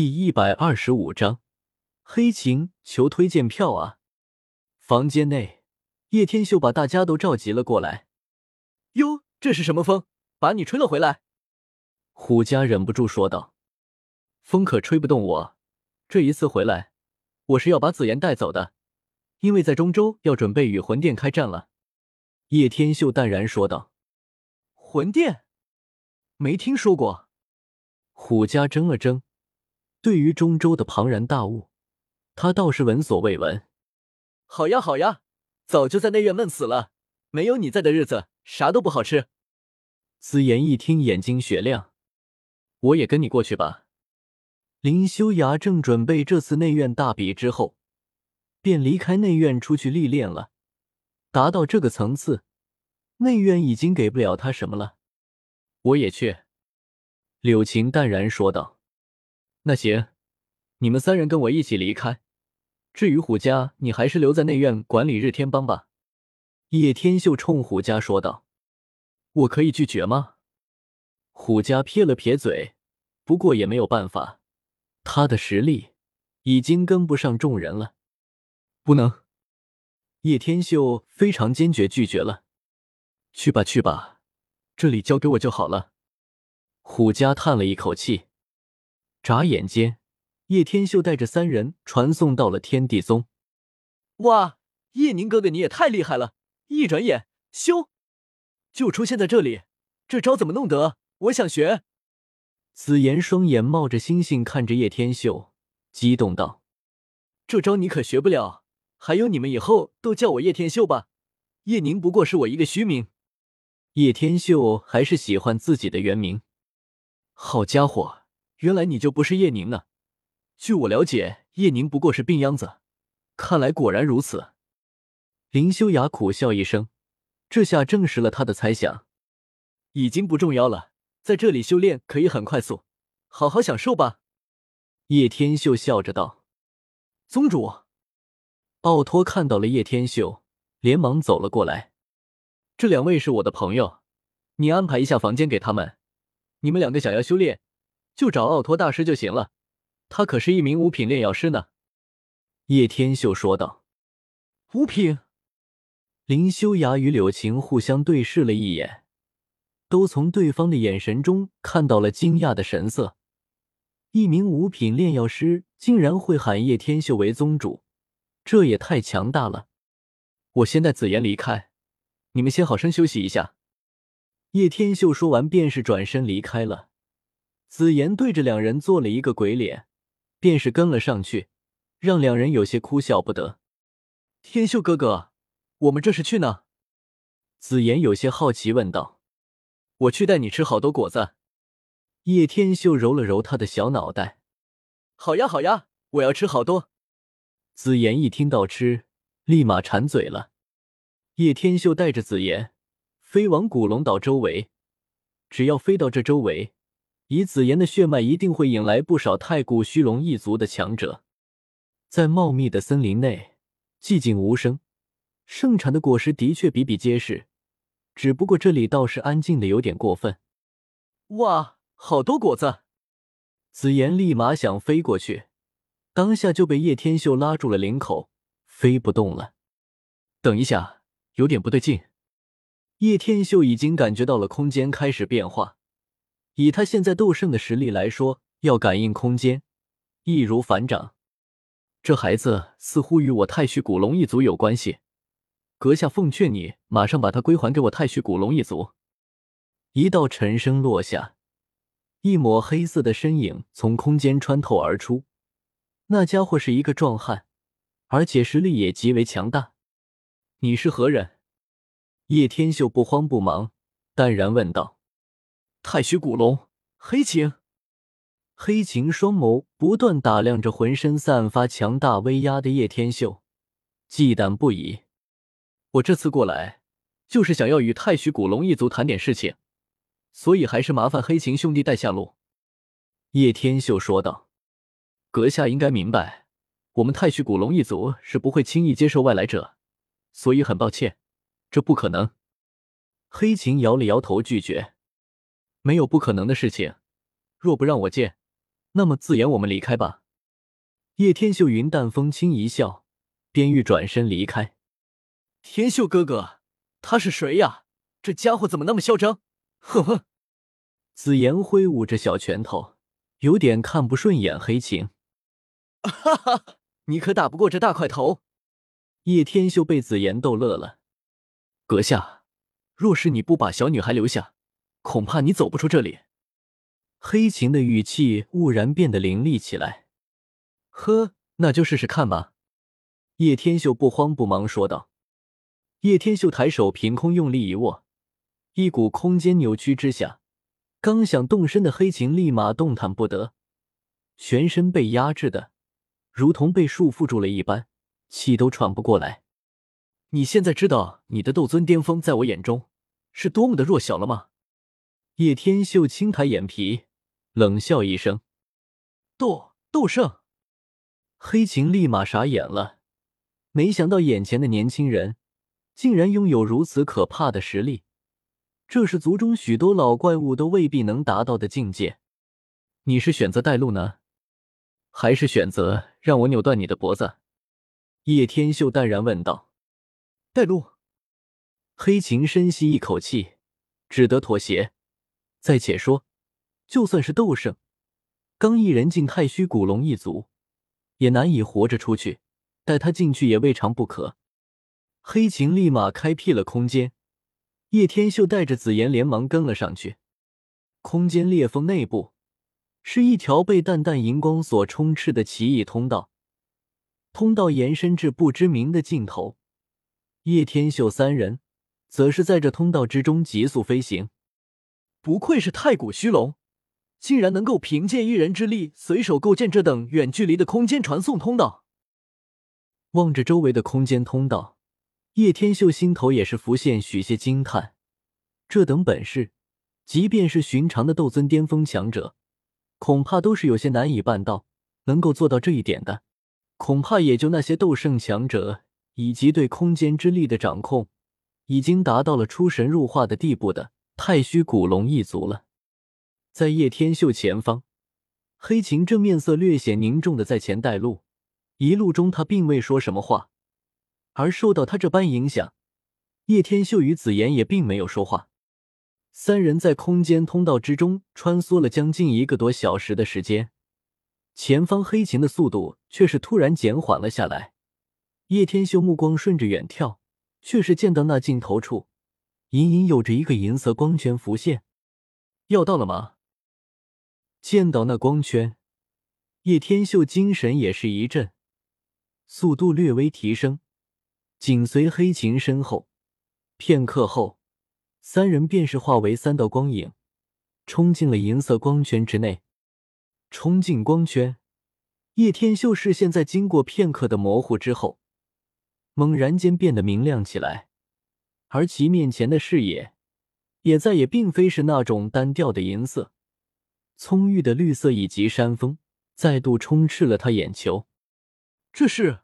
第一百二十五章，黑琴求推荐票啊！房间内，叶天秀把大家都召集了过来。哟，这是什么风，把你吹了回来？虎家忍不住说道：“风可吹不动我，这一次回来，我是要把紫妍带走的，因为在中州要准备与魂殿开战了。”叶天秀淡然说道：“魂殿，没听说过。”虎家怔了怔。对于中州的庞然大物，他倒是闻所未闻。好呀好呀，早就在内院闷死了，没有你在的日子，啥都不好吃。紫妍一听，眼睛雪亮，我也跟你过去吧。林修崖正准备这次内院大比之后，便离开内院出去历练了。达到这个层次，内院已经给不了他什么了。我也去。柳晴淡然说道。那行，你们三人跟我一起离开。至于虎家，你还是留在内院管理日天帮吧。”叶天秀冲虎家说道。“我可以拒绝吗？”虎家撇了撇嘴，不过也没有办法，他的实力已经跟不上众人了。不能，叶天秀非常坚决拒绝了。“去吧，去吧，这里交给我就好了。”虎家叹了一口气。眨眼间，叶天秀带着三人传送到了天地宗。哇，叶宁哥哥你也太厉害了！一转眼，咻，就出现在这里，这招怎么弄得？我想学。紫妍双眼冒着星星看着叶天秀，激动道：“这招你可学不了。还有你们以后都叫我叶天秀吧，叶宁不过是我一个虚名。”叶天秀还是喜欢自己的原名。好家伙！原来你就不是叶宁呢？据我了解，叶宁不过是病秧子。看来果然如此。林修雅苦笑一声，这下证实了他的猜想。已经不重要了，在这里修炼可以很快速，好好享受吧。叶天秀笑着道：“宗主。”奥托看到了叶天秀，连忙走了过来。这两位是我的朋友，你安排一下房间给他们。你们两个想要修炼。就找奥托大师就行了，他可是一名五品炼药师呢。”叶天秀说道。“五品？”林修雅与柳晴互相对视了一眼，都从对方的眼神中看到了惊讶的神色。一名五品炼药师竟然会喊叶天秀为宗主，这也太强大了！我先带紫妍离开，你们先好生休息一下。”叶天秀说完，便是转身离开了。紫妍对着两人做了一个鬼脸，便是跟了上去，让两人有些哭笑不得。天秀哥哥，我们这是去哪？紫妍有些好奇问道。我去带你吃好多果子。叶天秀揉了揉他的小脑袋。好呀好呀，我要吃好多。紫妍一听到吃，立马馋嘴了。叶天秀带着紫妍飞往古龙岛周围，只要飞到这周围。以紫妍的血脉，一定会引来不少太古虚龙一族的强者。在茂密的森林内，寂静无声，盛产的果实的确比比皆是，只不过这里倒是安静的有点过分。哇，好多果子！紫妍立马想飞过去，当下就被叶天秀拉住了领口，飞不动了。等一下，有点不对劲。叶天秀已经感觉到了空间开始变化。以他现在斗圣的实力来说，要感应空间易如反掌。这孩子似乎与我太虚古龙一族有关系，阁下奉劝你马上把他归还给我太虚古龙一族。一道沉声落下，一抹黑色的身影从空间穿透而出。那家伙是一个壮汉，而且实力也极为强大。你是何人？叶天秀不慌不忙，淡然问道。太虚古龙，黑琴。黑琴双眸不断打量着浑身散发强大威压的叶天秀，忌惮不已。我这次过来，就是想要与太虚古龙一族谈点事情，所以还是麻烦黑琴兄弟带下路。叶天秀说道：“阁下应该明白，我们太虚古龙一族是不会轻易接受外来者，所以很抱歉，这不可能。”黑琴摇了摇头，拒绝。没有不可能的事情，若不让我见，那么自言我们离开吧。叶天秀云淡风轻一笑，便欲转身离开。天秀哥哥，他是谁呀？这家伙怎么那么嚣张？呵呵。紫妍挥舞着小拳头，有点看不顺眼黑琴。哈哈，你可打不过这大块头。叶天秀被紫妍逗乐了。阁下，若是你不把小女孩留下，恐怕你走不出这里。黑琴的语气兀然变得凌厉起来。呵，那就试试看吧。叶天秀不慌不忙说道。叶天秀抬手凭空用力一握，一股空间扭曲之下，刚想动身的黑琴立马动弹不得，全身被压制的，如同被束缚住了一般，气都喘不过来。你现在知道你的斗尊巅峰在我眼中是多么的弱小了吗？叶天秀轻抬眼皮，冷笑一声：“斗斗圣。”黑琴立马傻眼了，没想到眼前的年轻人。竟然拥有如此可怕的实力，这是族中许多老怪物都未必能达到的境界。你是选择带路呢，还是选择让我扭断你的脖子？叶天秀淡然问道。带路。黑琴深吸一口气，只得妥协。再且说，就算是斗圣，刚一人进太虚古龙一族，也难以活着出去，带他进去也未尝不可。黑琴立马开辟了空间，叶天秀带着紫妍连忙跟了上去。空间裂缝内部是一条被淡淡荧光所充斥的奇异通道，通道延伸至不知名的尽头。叶天秀三人则是在这通道之中急速飞行。不愧是太古虚龙，竟然能够凭借一人之力随手构建这等远距离的空间传送通道。望着周围的空间通道。叶天秀心头也是浮现许些惊叹，这等本事，即便是寻常的斗尊巅峰强者，恐怕都是有些难以办到。能够做到这一点的，恐怕也就那些斗圣强者，以及对空间之力的掌控，已经达到了出神入化的地步的太虚古龙一族了。在叶天秀前方，黑琴正面色略显凝重的在前带路，一路中他并未说什么话。而受到他这般影响，叶天秀与紫妍也并没有说话。三人在空间通道之中穿梭了将近一个多小时的时间，前方黑琴的速度却是突然减缓了下来。叶天秀目光顺着远眺，却是见到那尽头处，隐隐有着一个银色光圈浮现。要到了吗？见到那光圈，叶天秀精神也是一震，速度略微提升。紧随黑琴身后，片刻后，三人便是化为三道光影，冲进了银色光圈之内。冲进光圈，叶天秀视线在经过片刻的模糊之后，猛然间变得明亮起来，而其面前的视野，也再也并非是那种单调的银色，葱郁的绿色以及山峰，再度充斥了他眼球。这是。